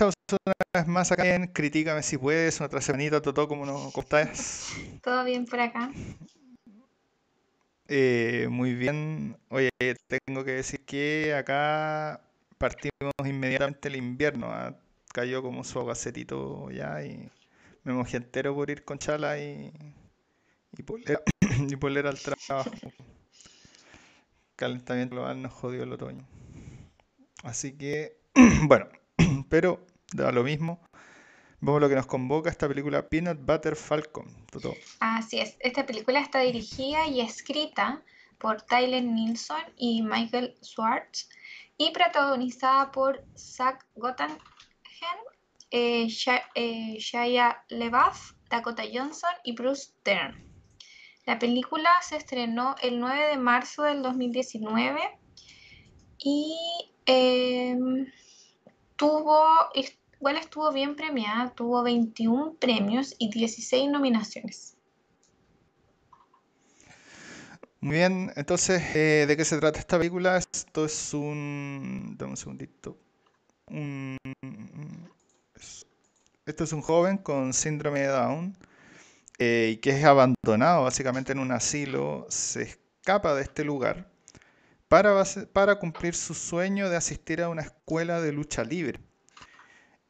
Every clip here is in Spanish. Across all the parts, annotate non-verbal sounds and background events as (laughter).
Chao, una vez más acá en Critícame si puedes, otra semanita, Toto, ¿cómo, no, cómo estás? Todo bien por acá. Eh, muy bien. Oye, tengo que decir que acá partimos inmediatamente el invierno. ¿ah? Cayó como su aguacetito ya y me mojé entero por ir con chala y, y polera, (coughs) y polera al trabajo. Calentamiento global nos jodió el otoño. Así que, (coughs) bueno, pero da lo mismo. Vemos lo que nos convoca esta película Peanut Butter Falcon. Así es, esta película está dirigida y escrita por Tyler Nilsson y Michael Schwartz y protagonizada por Zach Gottingen, eh, eh, Shia LaBeouf, Dakota Johnson y Bruce Dern. La película se estrenó el 9 de marzo del 2019 y em, tuvo, igual estuvo bien premiada, tuvo 21 premios y 16 nominaciones. Muy bien, entonces, eh, ¿de qué se trata esta película? Esto es un... Dame un segundito. Un- es- Esto es un joven con síndrome de Down eh, y que es abandonado básicamente en un asilo. Se escapa de este lugar para, para cumplir su sueño de asistir a una escuela de lucha libre.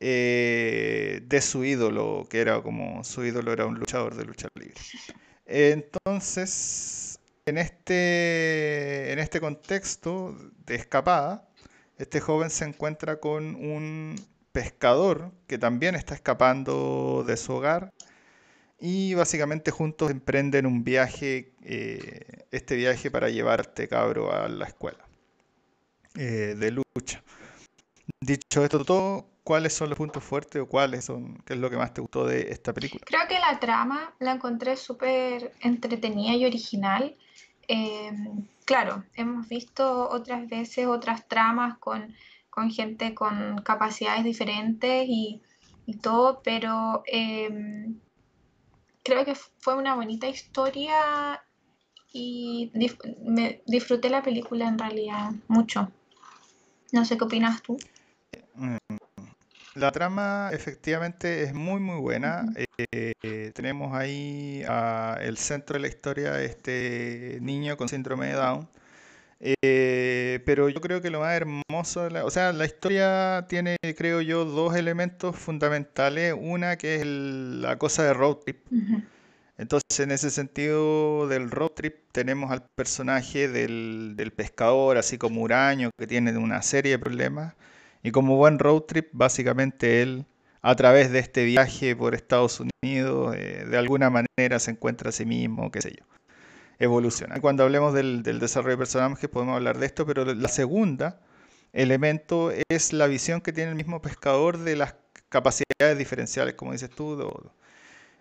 Eh, de su ídolo, que era como su ídolo era un luchador de lucha libre. Entonces, en este, en este contexto de escapada, este joven se encuentra con un pescador que también está escapando de su hogar y básicamente juntos emprenden un viaje, eh, este viaje para llevar a este cabro a la escuela eh, de lucha. Dicho esto todo, ¿cuáles son los puntos fuertes o cuáles son, qué es lo que más te gustó de esta película? Creo que la trama la encontré súper entretenida y original. Eh, claro, hemos visto otras veces otras tramas con, con gente con capacidades diferentes y, y todo, pero eh, creo que fue una bonita historia y me disfruté la película en realidad mucho. No sé qué opinas tú. La trama efectivamente es muy muy buena. Eh, tenemos ahí a el centro de la historia este niño con síndrome de Down. Eh, pero yo creo que lo más hermoso, de la- o sea, la historia tiene, creo yo, dos elementos fundamentales. Una que es el- la cosa de road trip. Entonces, en ese sentido del road trip, tenemos al personaje del, del pescador, así como huraño, que tiene una serie de problemas. Y como buen road trip, básicamente él, a través de este viaje por Estados Unidos, eh, de alguna manera se encuentra a sí mismo, qué sé yo, evoluciona. Y cuando hablemos del, del desarrollo de personajes, podemos hablar de esto, pero la segunda elemento es la visión que tiene el mismo pescador de las capacidades diferenciales, como dices tú, do-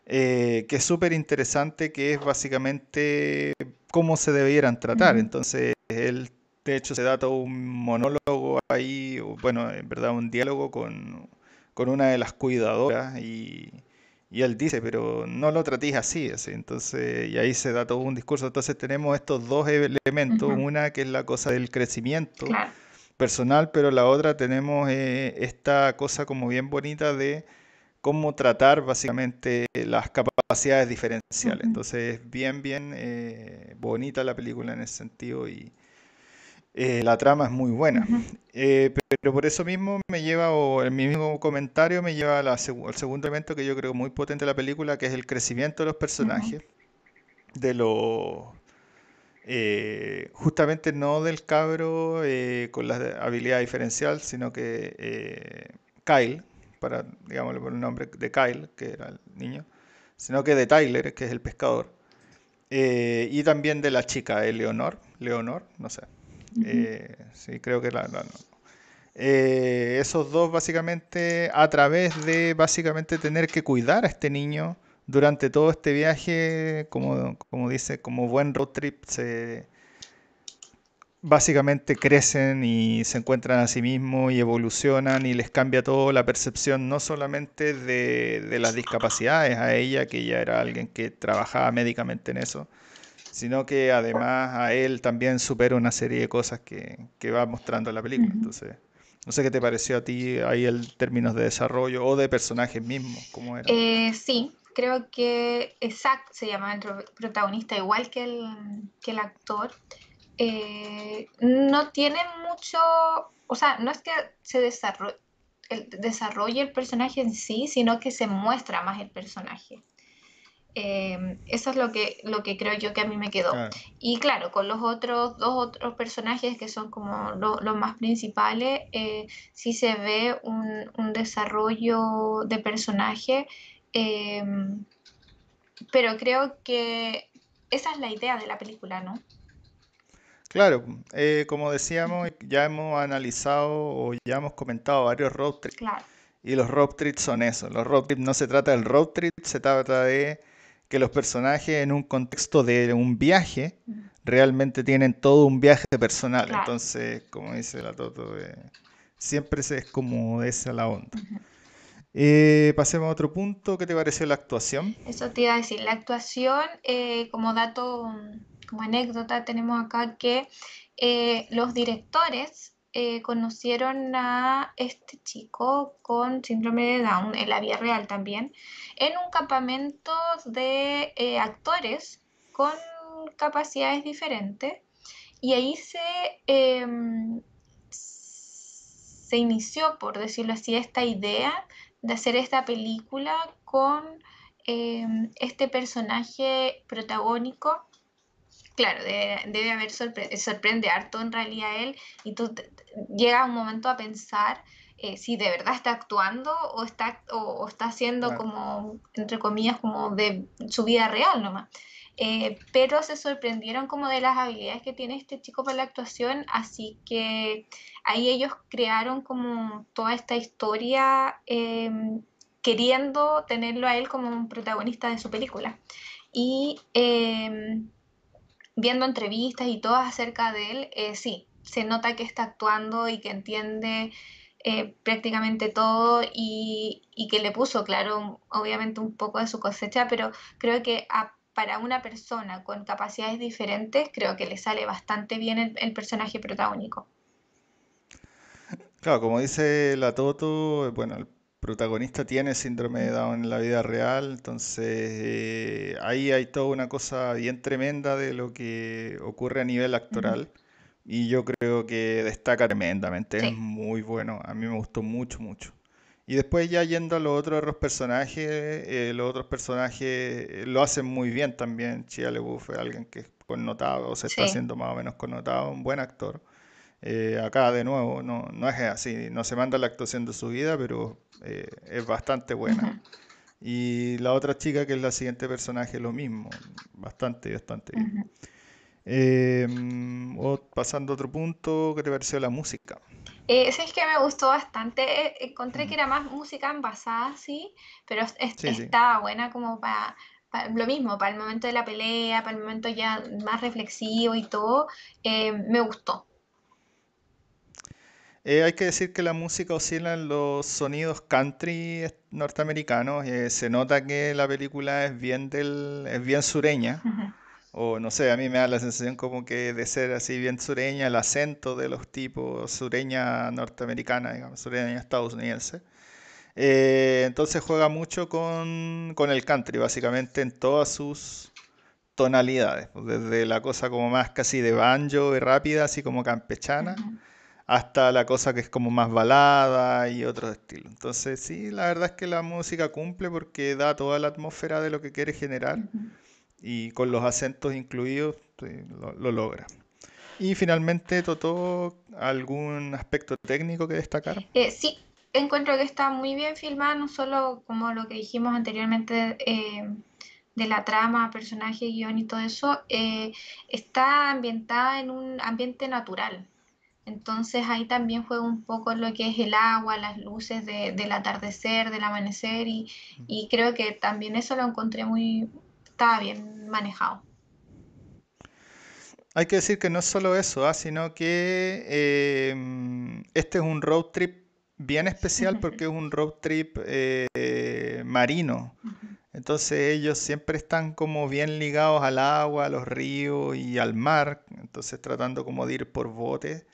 eh, que es súper interesante, que es básicamente cómo se debieran tratar. Entonces, él, de hecho, se da todo un monólogo ahí, bueno, en verdad un diálogo con, con una de las cuidadoras y, y él dice, pero no lo tratéis así, así. Entonces, y ahí se da todo un discurso. Entonces, tenemos estos dos elementos, una que es la cosa del crecimiento Claro. personal, pero la otra tenemos eh, esta cosa como bien bonita de cómo tratar básicamente las capacidades diferenciales. Entonces es bien, bien eh, bonita la película en ese sentido y eh, la trama es muy buena. Eh, pero por eso mismo me lleva, o en mi mismo comentario me lleva seg- al segundo elemento que yo creo muy potente de la película, que es el crecimiento de los personajes, de los eh, justamente no del cabro eh, con la habilidad diferencial, sino que Kyle, para, digámosle por el nombre de Kyle, que era el niño, sino que de Tyler, que es el pescador, y también de la chica, Eleonor, Leonor, no sé, Eh, sí, creo que la, la- no. Eh, esos dos básicamente a través de básicamente tener que cuidar a este niño durante todo este viaje, como, como dice, como buen road trip, se básicamente crecen y se encuentran a sí mismos y evolucionan y les cambia todo la percepción, no solamente de, de las discapacidades a ella, que ya era alguien que trabajaba médicamente en eso, sino que además a él también supera una serie de cosas que, que va mostrando la película. Entonces, No sé qué te pareció a ti ahí el términos de desarrollo o de personajes mismos, ¿cómo era? Eh, sí, creo que Zack se llama el protagonista, igual que el, que el actor. Eh, no tiene mucho, o sea, no es que se desarrolle el, desarrolle el personaje en sí, sino que se muestra más el personaje. Em, eso es lo que, lo que creo yo que a mí me quedó. Y claro, con los otros dos otros personajes que son como los más principales, eh, sí se ve un, un desarrollo de personaje, em, pero creo que esa es la idea de la película, ¿no? Claro, eh, como decíamos, ya hemos analizado o ya hemos comentado varios road trips. Claro. Y los road trips son eso. Los road trips no se trata del road trip, se trata de que los personajes en un contexto de un viaje realmente tienen todo un viaje personal. Entonces, como dice la Toto, eh, siempre es como esa la onda. Eh, pasemos a otro punto. ¿Qué te pareció la actuación? Eso te iba a decir. La actuación, como dato como anécdota tenemos acá que eh, los directores eh, conocieron a este chico con síndrome de Down en la vida real también, en un campamento de eh, actores con capacidades diferentes. Y ahí se, em, se inició, por decirlo así, esta idea de hacer esta película con em, este personaje protagónico claro, debe, haber sorprende harto en realidad él y tú llegas un momento a pensar eh, si de verdad está actuando o está, o, está haciendo como, entre comillas, como de su vida real nomás. Eh, pero se sorprendieron como de las habilidades que tiene este chico para la actuación, así que ahí ellos crearon como toda esta historia em, queriendo tenerlo a él como un protagonista de su película. Y em, viendo entrevistas y todas acerca de él, eh, sí, se nota que está actuando y que entiende eh, prácticamente todo y, que le puso, claro, obviamente un poco de su cosecha, pero creo que para una persona con capacidades diferentes, creo que le sale bastante bien el personaje protagónico. Claro, como dice la Toto, bueno, el protagonista tiene síndrome de Down en la vida real, entonces eh, ahí hay toda una cosa bien tremenda de lo que ocurre a nivel actoral y yo creo que destaca tremendamente, es muy bueno, a mí me gustó mucho, mucho. Y después ya yendo a los otros personajes, eh, los otros personajes eh, lo hacen muy bien también. Chia LeBouf es alguien que es connotado, o se está haciendo más o menos connotado, un buen actor. Eh, acá de nuevo, no, no, es así, no se manda la actuación de su vida, pero eh, es bastante buena. Y la otra chica, que es la siguiente personaje, lo mismo, bastante, bastante bien. Em, pasando a otro punto, ¿qué te pareció la música? Eh, sí, es que me gustó bastante. Eh, encontré que era más música envasada, sí, pero estaba buena como para lo mismo, para el momento de la pelea, para el momento ya más reflexivo y todo. me gustó. Eh, hay que decir que la música oscila en los sonidos country norteamericanos. Eh, se nota que la película es bien del, es bien sureña. O no sé, a mí me da la sensación como que de ser así bien sureña, el acento de los tipos sureña norteamericana, digamos, sureña estadounidense. Eh, entonces juega mucho con, con, el country, básicamente en todas sus tonalidades. Pues, desde la cosa como más casi de banjo y rápida, así como campechana hasta la cosa que es como más balada y otros estilos. Entonces sí, la verdad es que la música cumple porque da toda la atmósfera de lo que quiere generar y con los acentos incluidos lo, logra. Y finalmente, Toto, ¿algún aspecto técnico que destacar? Eh, sí, encuentro que está muy bien filmada, no solo como lo que dijimos anteriormente eh, de la trama, personaje, guion y todo eso, eh, está ambientada en un ambiente natural. Entonces ahí también juega un poco lo que es el agua, las luces del atardecer, del amanecer y, creo que también eso lo encontré muy, estaba bien manejado. Hay que decir que no es solo eso, ¿ah? sino que em, este es un road trip bien especial (laughs) porque es un road trip eh, marino. Entonces ellos siempre están como bien ligados al agua, a los ríos y al mar, entonces tratando como de ir por bote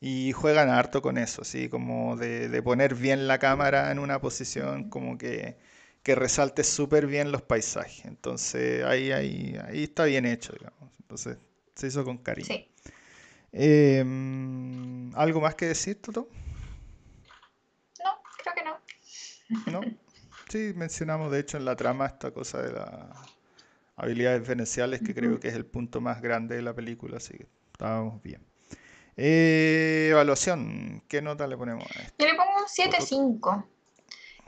Y juegan harto con eso, así como de, de poner bien la cámara en una posición como que, que resalte súper bien los paisajes. Entonces ahí, ahí, ahí está bien hecho, digamos. Entonces se hizo con cariño. Sí. Em, ¿algo más que decir, Toto? No, creo que no. ¿No? Sí, mencionamos de hecho en la trama esta cosa de las habilidades venenciales, que creo que es el punto más grande de la película, así que estábamos bien. Eh, evaluación, ¿qué nota le ponemos a esto? Yo le pongo un 7.5.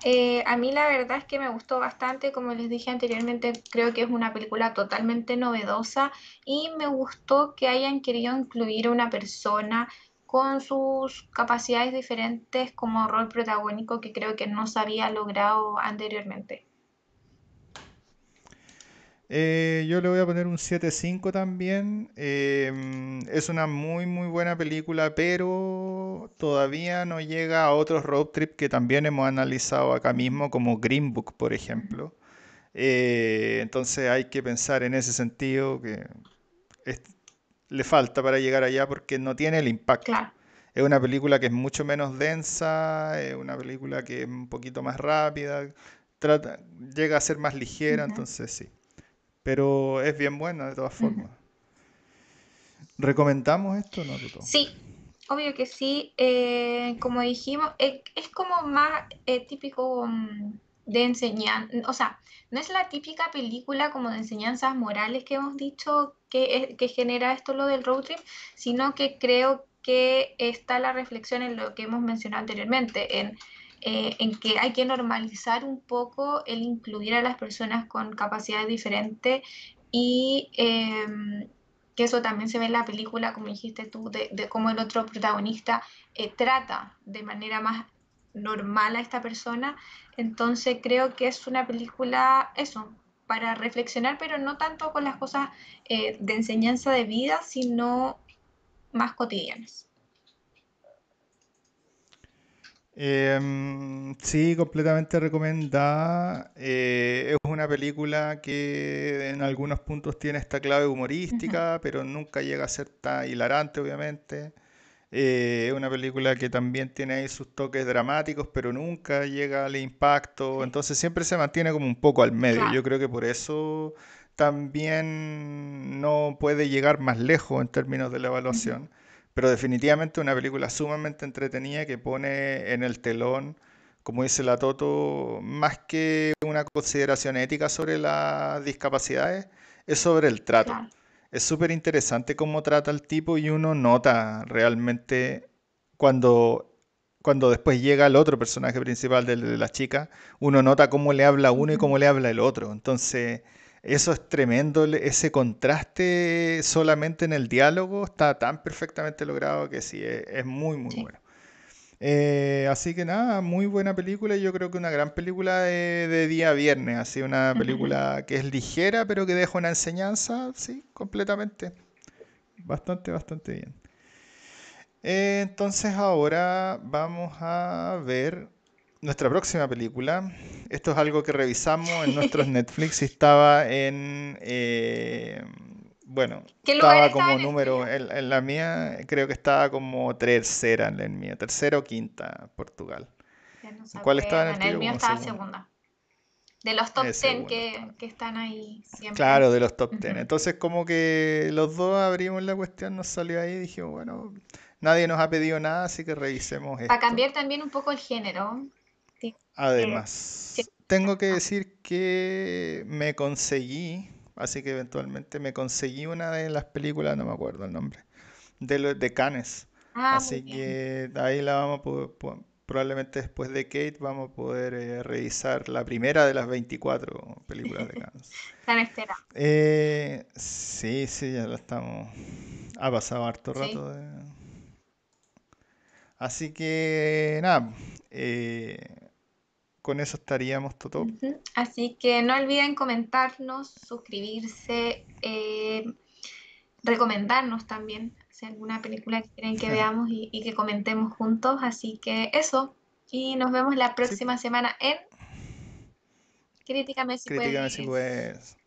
Eh, a mí la verdad es que me gustó bastante, como les dije anteriormente, creo que es una película totalmente novedosa y me gustó que hayan querido incluir a una persona con sus capacidades diferentes como rol protagónico que creo que no se había logrado anteriormente. Eh, yo le voy a poner un 7.5 también. Em, es una muy muy buena película, pero todavía no llega a otros road trip que también hemos analizado acá mismo, como Green Book, por ejemplo. Eh, entonces hay que pensar en ese sentido que es- le falta para llegar allá porque no tiene el impacto. Claro. Es una película que es mucho menos densa, es una película que es un poquito más rápida, trata, llega a ser más ligera, entonces sí. Pero es bien buena de todas formas. ¿Recomendamos esto no? Sí, obvio que sí. eh, como dijimos, es, es como más eh, típico mm, de enseñanza, o sea, no es la típica película como de enseñanzas morales que hemos dicho que, que genera esto lo del road trip, sino que creo que está la reflexión en lo que hemos mencionado anteriormente, en, eh, en que hay que normalizar un poco el incluir a las personas con capacidades diferentes y em, que eso también se ve en la película, como dijiste tú, de, cómo el otro protagonista eh, trata de manera más normal a esta persona. Entonces creo que es una película, eso, para reflexionar, pero no tanto con las cosas eh, de enseñanza de vida, sino más cotidianas. Em, sí, completamente recomendada. Eh, es una película que en algunos puntos tiene esta clave humorística, pero nunca llega a ser tan hilarante, obviamente. Eh, es una película que también tiene ahí sus toques dramáticos, pero nunca llega al impacto. sí, Entonces siempre se mantiene como un poco al medio. claro. Yo creo que por eso también no puede llegar más lejos en términos de la evaluación. Pero definitivamente una película sumamente entretenida que pone en el telón, como dice la Toto, más que una consideración ética sobre las discapacidades, es sobre el trato. Es súper interesante cómo trata el tipo y uno nota realmente cuando, cuando después llega el otro personaje principal de, la chica, uno nota cómo le habla uno y cómo le habla el otro. Entonces, eso es tremendo, ese contraste solamente en el diálogo está tan perfectamente logrado que sí, es, es muy, muy sí. bueno. Eh, así que nada, muy buena película y yo creo que una gran película de, de día viernes, así una película que es ligera pero que deja una enseñanza, sí, completamente. Bastante, bastante bien. Eh, entonces ahora vamos a ver nuestra próxima película. Esto es algo que revisamos en (laughs) nuestros Netflix y estaba en... eh, bueno, ¿Qué lugar estaba como en el número, en, en la mía creo que estaba como tercera en la mía, tercera o quinta, Portugal. No ¿Cuál estaba en el El tuyo mío estaba segunda. De los top 10 segundo que, que están ahí siempre. Claro, de los top 10. Ujú. Entonces como que los dos abrimos la cuestión, nos salió ahí y dijimos, bueno, nadie nos ha pedido nada, así que revisemos Para esto. cambiar también un poco el género. Sí, eh, sí, Además, tengo que ah, decir que me conseguí, así que eventualmente me conseguí una de las películas, no me acuerdo el nombre, de, los de Cannes. ah, Así que ahí la vamos a poder, po- probablemente después de Kate vamos a poder eh, revisar la primera de las 24 películas de Cannes. (laughs) Están esperando. Eh, sí, sí, ya la estamos. Ha pasado harto Sí. rato de... Así que nada, eh, con eso estaríamos, Toto. Así que no olviden comentarnos, suscribirse, eh, recomendarnos también si alguna película que quieren que veamos y, y que comentemos juntos. Así que eso. Y nos vemos la Sí, próxima semana en Críticame si críticame si puedes. puedes.